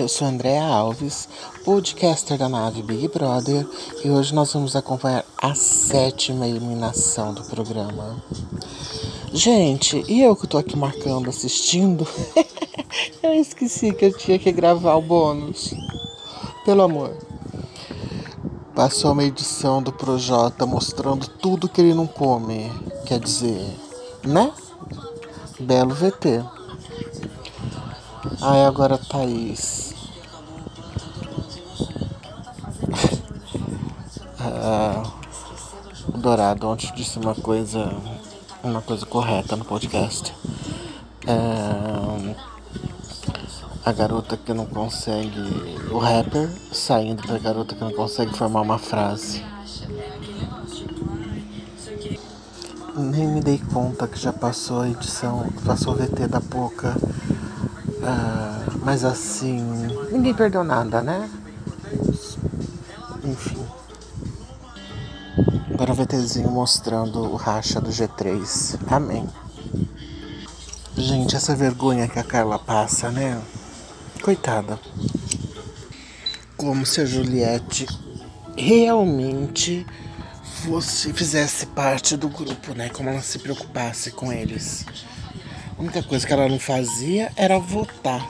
Eu sou Andréa Alves, podcaster da nave Big Brother, e hoje nós vamos acompanhar a sétima eliminação do programa. Gente, e eu que tô aqui marcando, assistindo, eu esqueci que eu tinha que gravar o bônus. Pelo amor. Passou uma edição do Projota mostrando tudo que ele não come. Quer dizer, né? Belo VT. Aí agora Thaís. Ontem disse uma coisa. Uma coisa correta no podcast. É, a garota que não consegue. O rapper saindo da garota que não consegue formar uma frase. Nem me dei conta que já passou a edição, passou o VT da Poca. Ah, mas assim, ninguém perdeu nada, né? VTzinho mostrando o racha do G3. Amém. Gente, essa vergonha que a Carla passa, né? Coitada. Como se a Juliette realmente fosse fizesse parte do grupo, né? Como ela se preocupasse com eles. A única coisa que ela não fazia era votar,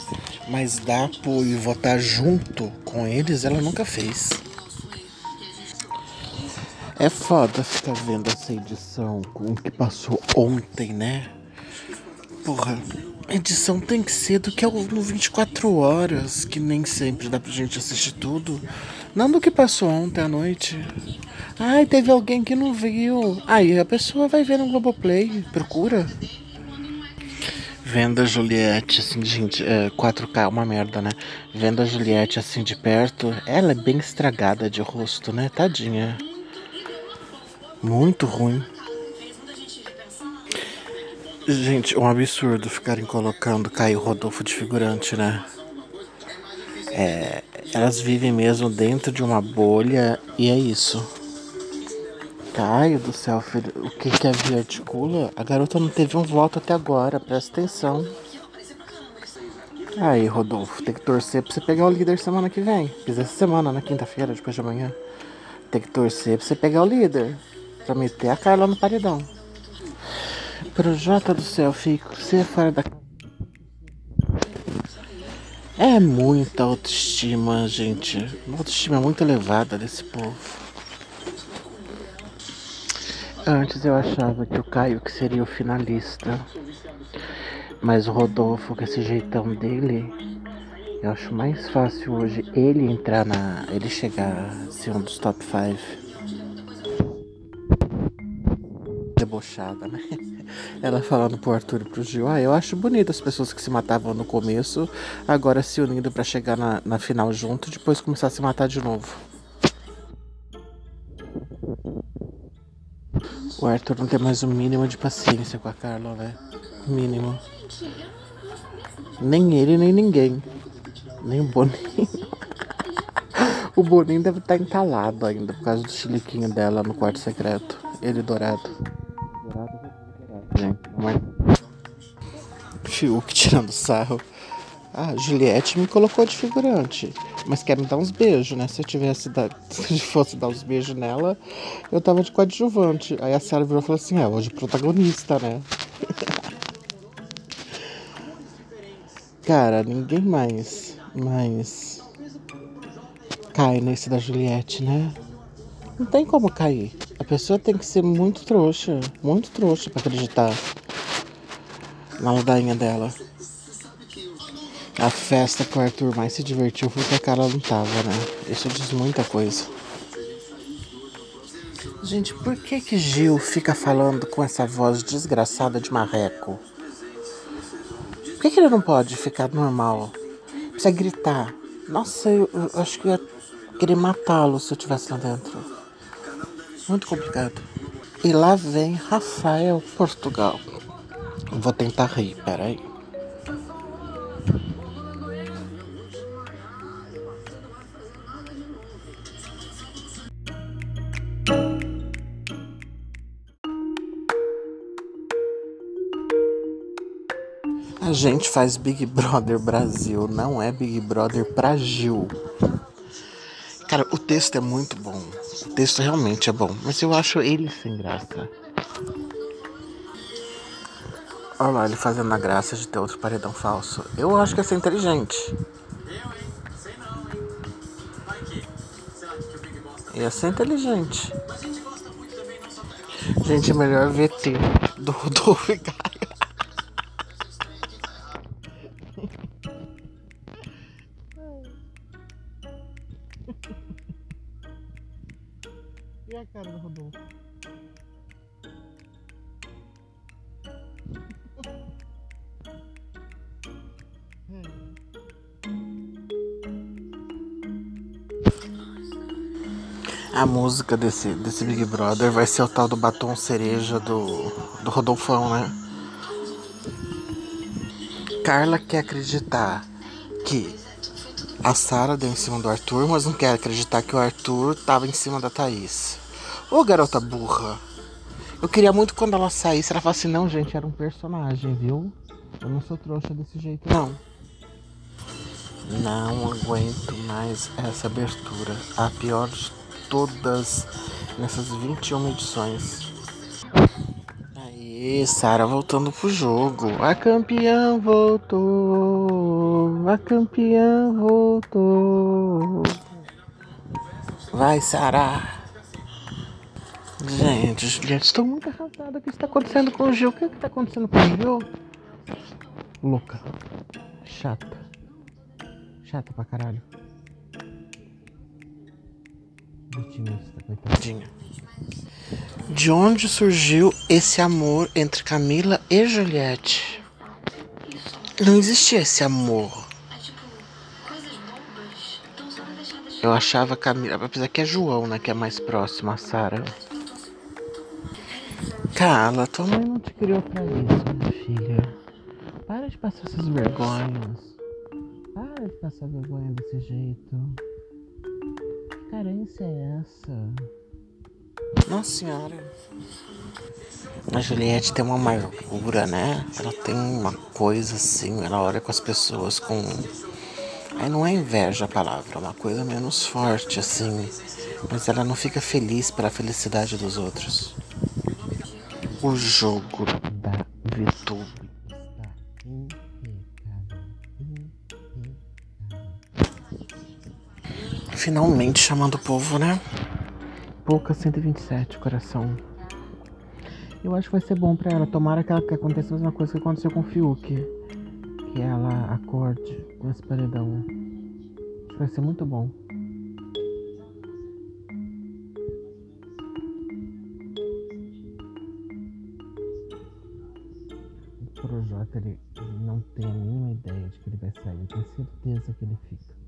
mas dar apoio e votar junto com eles ela nunca fez. É foda ficar vendo essa edição com o que passou ontem, né? Porra, edição tem que ser do que é no 24 horas, que nem sempre dá pra gente assistir tudo. Não do que passou ontem à noite. Ai, teve alguém que não viu. Aí a pessoa vai ver no Globoplay, procura. Vendo a Juliette, assim, gente, é, 4K é uma merda, né? Vendo a Juliette assim de perto, ela é bem estragada de rosto, né? Tadinha. Muito ruim. Gente, um absurdo ficarem colocando Caio Rodolfo de figurante, né? É, elas vivem mesmo dentro de uma bolha e é isso. Caio do céu, filho, o que que a Via articula? A garota não teve um voto até agora, presta atenção. Aí, Rodolfo, tem que torcer pra você pegar o líder semana que vem. Fiz essa semana, na quinta-feira, depois de amanhã. Tem que torcer pra você pegar o líder. Pra meter a Carla no paredão. Projota do céu, fico. Você é fora da. É muita autoestima, gente. Uma autoestima muito elevada desse povo. Antes eu achava que o Caio que seria o finalista. Mas o Rodolfo, com esse jeitão dele, eu acho mais fácil hoje ele entrar na. ele chegar a ser um dos top 5. Debochada, né? Ela falando pro Arthur e pro Gil, ah, eu acho bonito as pessoas que se matavam no começo, agora se unindo para chegar na, na final junto e depois começar a se matar de novo. O Arthur não tem mais o mínimo de paciência com a Carla, né? Mínimo. Nem ele, nem ninguém. Nem o Boninho. o Boninho deve estar entalado ainda por causa do chiliquinho dela no quarto secreto. Ele. Dourado, Fiuk tirando sarro. Ah, Juliette me colocou de figurante. Mas quer me dar uns beijos, né? Se eu tivesse da... se fosse dar uns beijos nela, eu tava de coadjuvante. Aí a Sarah virou e falou assim: é, hoje protagonista, né? Cara, ninguém mais. Mais. Cai nesse da Juliette, né? Não tem como cair. A pessoa tem que ser muito trouxa. Muito trouxa pra acreditar na ladainha dela. A festa que o Arthur mais se divertiu foi que a cara não tava, né? Isso diz muita coisa. Gente, por que que Gil fica falando com essa voz desgraçada de marreco? Por que, que ele não pode ficar normal? Precisa gritar. Nossa, eu, eu acho que eu ia querer matá-lo se eu estivesse lá dentro. Muito complicado. E lá vem Rafael Portugal. Vou tentar rir, peraí. A gente faz Big Brother Brasil, não é Big Brother pra Gil. Cara, o texto é muito bom. O texto realmente é bom, mas eu acho ele sem graça. Olha lá, ele fazendo a graça de ter outro paredão falso. Eu acho que ia ser inteligente. Ia ser inteligente. Gente, melhor VT do Rodolfo e A música desse, desse Big Brother vai ser o tal do batom cereja do, do Rodolfão, né? Carla quer acreditar que a Sara deu em cima do Arthur, mas não quer acreditar que o Arthur tava em cima da Thaís. Ô garota burra! Eu queria muito quando ela saísse, ela falasse, não, gente, era um personagem, viu? Eu não sou trouxa desse jeito, não. Não aguento mais essa abertura. A pior de todas nessas 21 edições. Aí, Sara voltando pro jogo. A campeã voltou. A campeã voltou. Vai, Sara. Gente, Juliette, estou muito arrasada. O que está acontecendo com o Gil? O que está acontecendo com o Gil? Louca. Chata. Chata pra caralho. De onde surgiu esse amor entre Camila e Juliette? Não existia esse amor. Eu achava Camila, apesar que é João, né, que é mais próximo a Sara. Cala, tua mãe não te criou pra isso, minha filha. Para de passar essas vergonhas. Para de passar vergonha desse jeito. Que carência é essa? Nossa senhora. A Juliette tem uma amargura, né? Ela tem uma coisa assim, ela olha com as pessoas com. Aí não é inveja a palavra, é uma coisa menos forte assim. Mas ela não fica feliz pela felicidade dos outros. O jogo da VTube Finalmente chamando o povo, né? Pouca 127, coração. Eu acho que vai ser bom pra ela. Tomara que, ela, que aconteça a mesma coisa que aconteceu com o Fiuk. Que ela acorde com esse paredão. Acho que vai ser muito bom. Projota, ele não tem a mínima ideia de que ele vai sair. Eu tenho certeza que ele fica.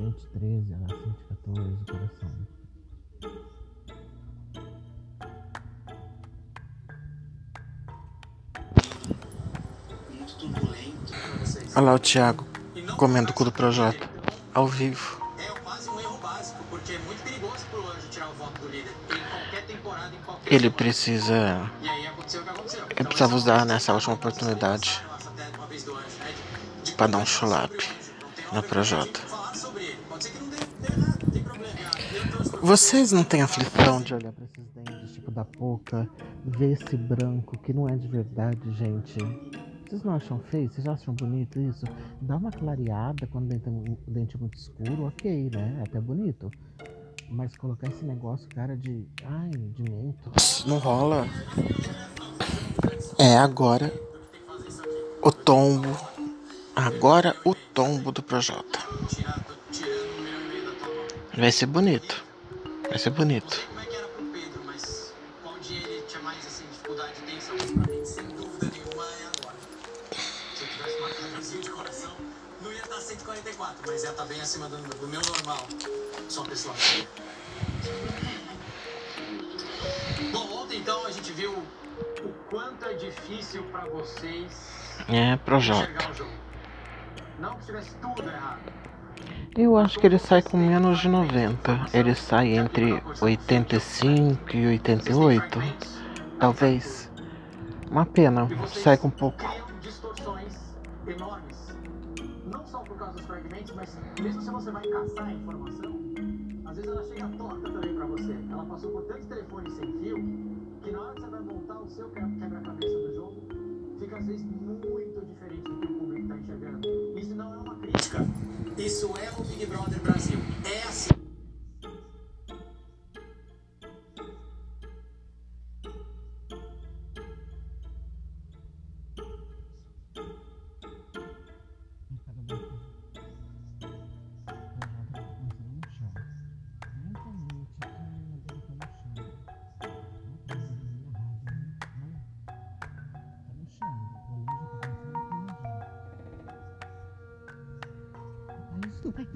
113, olha lá, 114, coração. Olha lá o Thiago comendo o cu do Projota, ao vivo. Ele precisa. Ele precisava usar nessa última oportunidade para dar um chulape no Projota. Vocês não têm aflição de olhar para esses dentes, tipo da boca, ver esse branco que não é de verdade, gente? Vocês não acham feio? Vocês acham bonito isso? Dá uma clareada quando o dente, é o dente é muito escuro, ok, né? É até bonito. Mas colocar esse negócio, cara, de. Ai, de mento. Não rola. É agora o tombo. Agora o tombo do Projota. Vai ser bonito. Vai ser bonito. É que era pro Pedro, mas mais assim, dificuldade de tensão, pra mim, sem dúvida nenhuma, é agora. Se eu tivesse uma casinha de coração, não ia estar 144, mas ia estar bem acima do, do meu normal. Só pessoal. Bom, ontem então a gente viu o quanto é difícil pra vocês é, enxergar o jogo. Não que tivesse tudo errado. Eu acho que ele sai com menos de 90. Ele sai entre 85 e 88. Talvez. Uma pena. Segue um pouco. Não só por causa dos fragmentos, mas mesmo se você vai caçar a informação, às vezes ela chega torta também você. Ela passou tantos telefones sem fio que na hora que você vai montar o seu quebra-cabeça do jogo, fica às vezes muito diferente do que Isso não é uma crítica. Isso é o Big Brother Brasil. É assim. stupid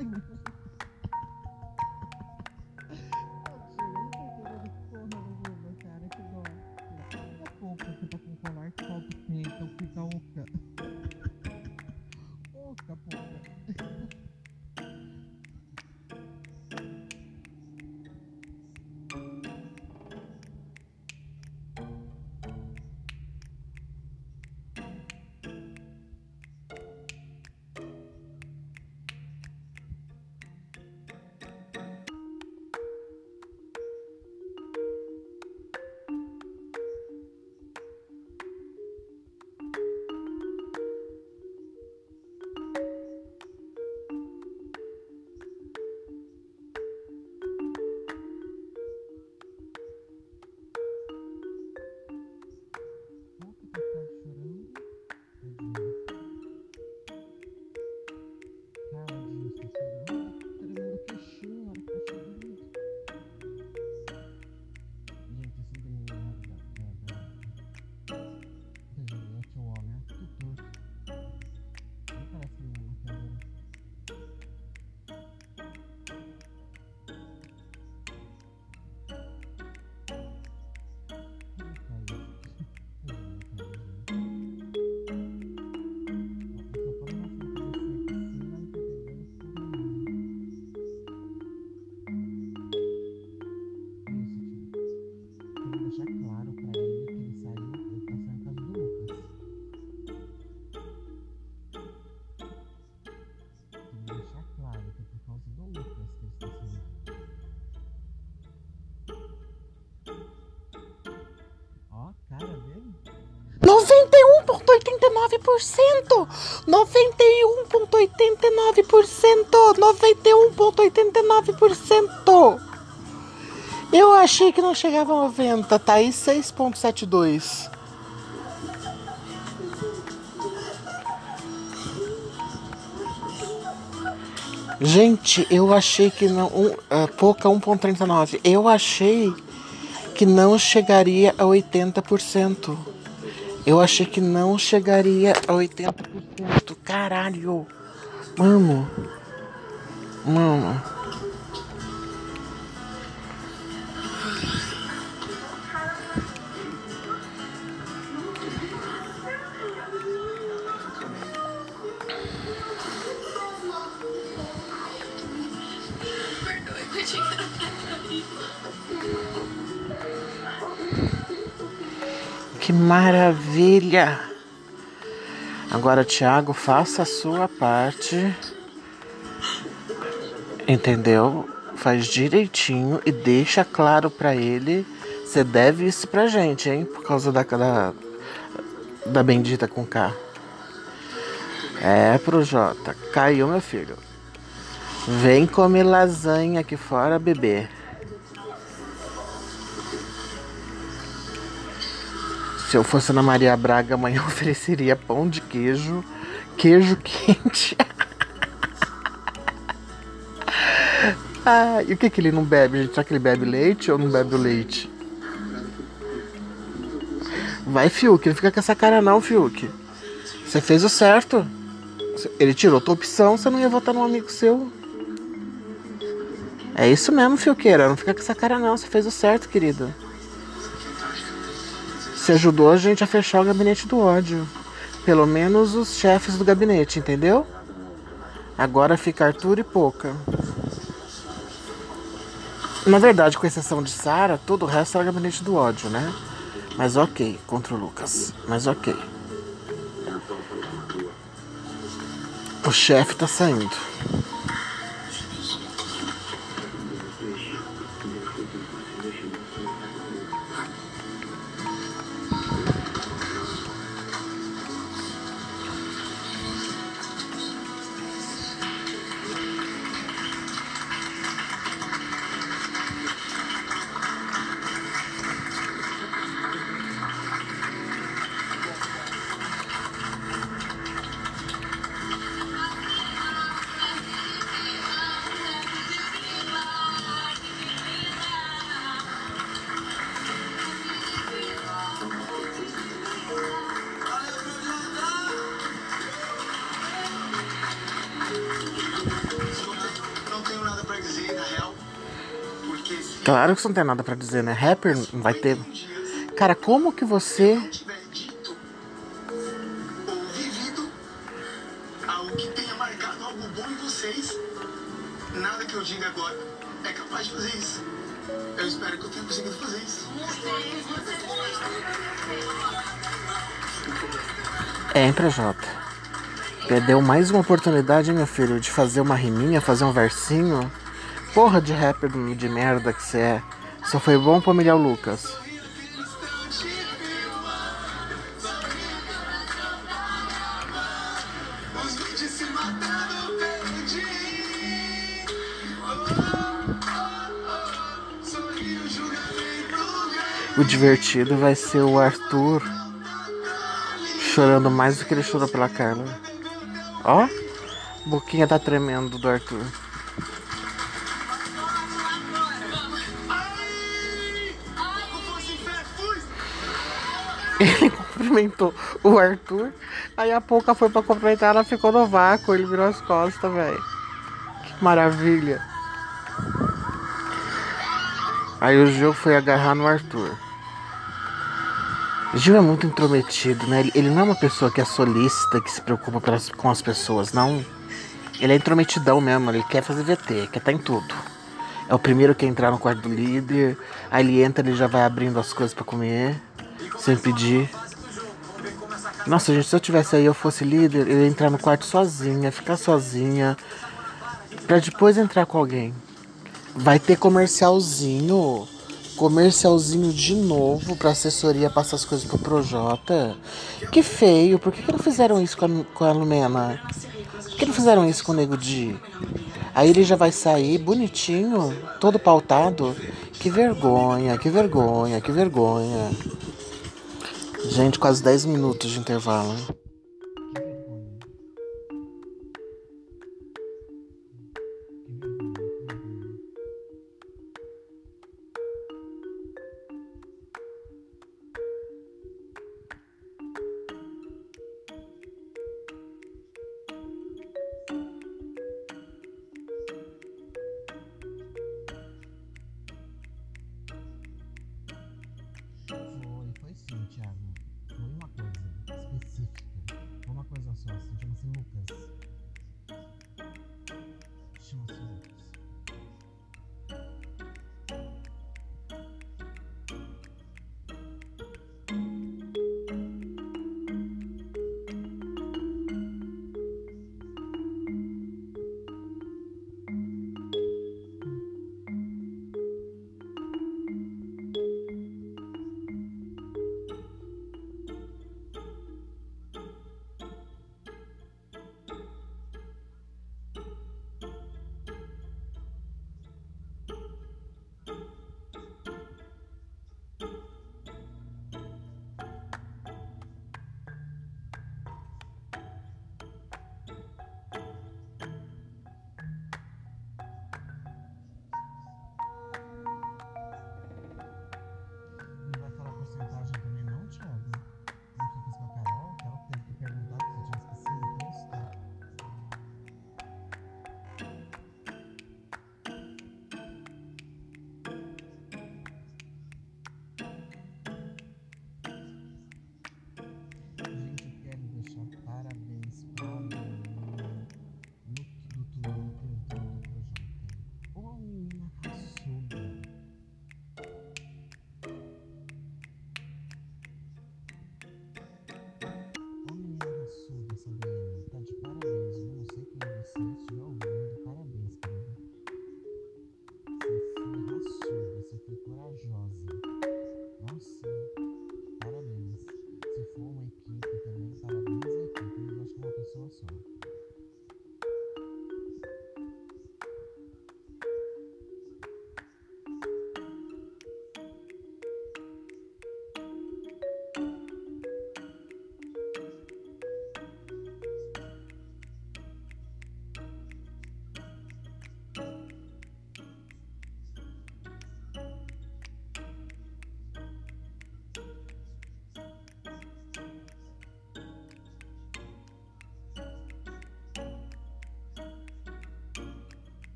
91,89%, 91,89%, 91,89%. Eu achei que não chegava a 90, tá aí 6,72. Gente, eu achei que não. Um, uh, pouca 1,39. Eu achei que não chegaria a 80%. Eu achei que não chegaria a 80%. Caralho. Mano. Mano. Maravilha! Agora, Tiago, faça a sua parte. Entendeu? Faz direitinho e deixa claro para ele. Você deve isso pra gente, hein? Por causa da, da, da bendita com K. É pro Jota. Caiu, meu filho. Vem comer lasanha aqui fora, bebê. Se eu fosse na Maria Braga, amanhã eu ofereceria pão de queijo, queijo quente. ah, e o que que ele não bebe, gente? Será que ele bebe leite ou não bebe o leite? Vai, Fiuk, não fica com essa cara não, Fiuk. Você fez o certo. Ele tirou tua opção, você não ia votar num amigo seu. É isso mesmo, Fiuqueira. Não fica com essa cara não. Você fez o certo, querido. Você ajudou a gente a fechar o gabinete do ódio. Pelo menos os chefes do gabinete, entendeu? Agora fica Arthur e Poca. Na verdade, com exceção de Sara, todo o resto era gabinete do ódio, né? Mas ok, contra o Lucas. Mas ok. O chefe tá saindo. Claro que você não tem nada pra dizer, né? Rapper não vai ter. Cara, como que você. nada que eu diga agora é capaz de fazer isso. Eu espero que eu tenha conseguido fazer isso. Entra, Jota. Perdeu mais uma oportunidade, meu filho, de fazer uma riminha, fazer um versinho. Porra de rapper de merda que você é. Só foi bom pra humilhar o Lucas. O divertido vai ser o Arthur chorando mais do que ele chorou pela Carla. Ó, boquinha tá tremendo do Arthur. Cumprimentou o Arthur. Aí a pouca foi pra cumprimentar, ela ficou no vácuo. Ele virou as costas, velho. Que maravilha. Aí o Gil foi agarrar no Arthur. Gil é muito intrometido, né? Ele, não é uma pessoa que é solícita, que se preocupa com as pessoas, não. Ele é intrometidão mesmo, ele quer fazer VT, quer estar em tudo. É o primeiro que entrar no quarto do líder, aí ele entra, ele já vai abrindo as coisas pra comer, sem pedir. Nossa, gente, se eu tivesse aí, eu fosse líder, eu ia entrar no quarto sozinha, ficar sozinha, pra depois entrar com alguém. Vai ter comercialzinho, comercialzinho de novo pra assessoria passar as coisas pro Projota. Que feio, por que, que não fizeram isso com a, com a Lumena? Por que não fizeram isso com o Nego Di? Aí ele já vai sair bonitinho, todo pautado. Que vergonha, que vergonha, que vergonha. Gente, quase 10 minutos de intervalo. hein? Só, assim, chama-se Lucas.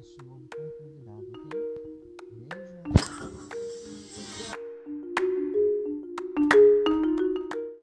International.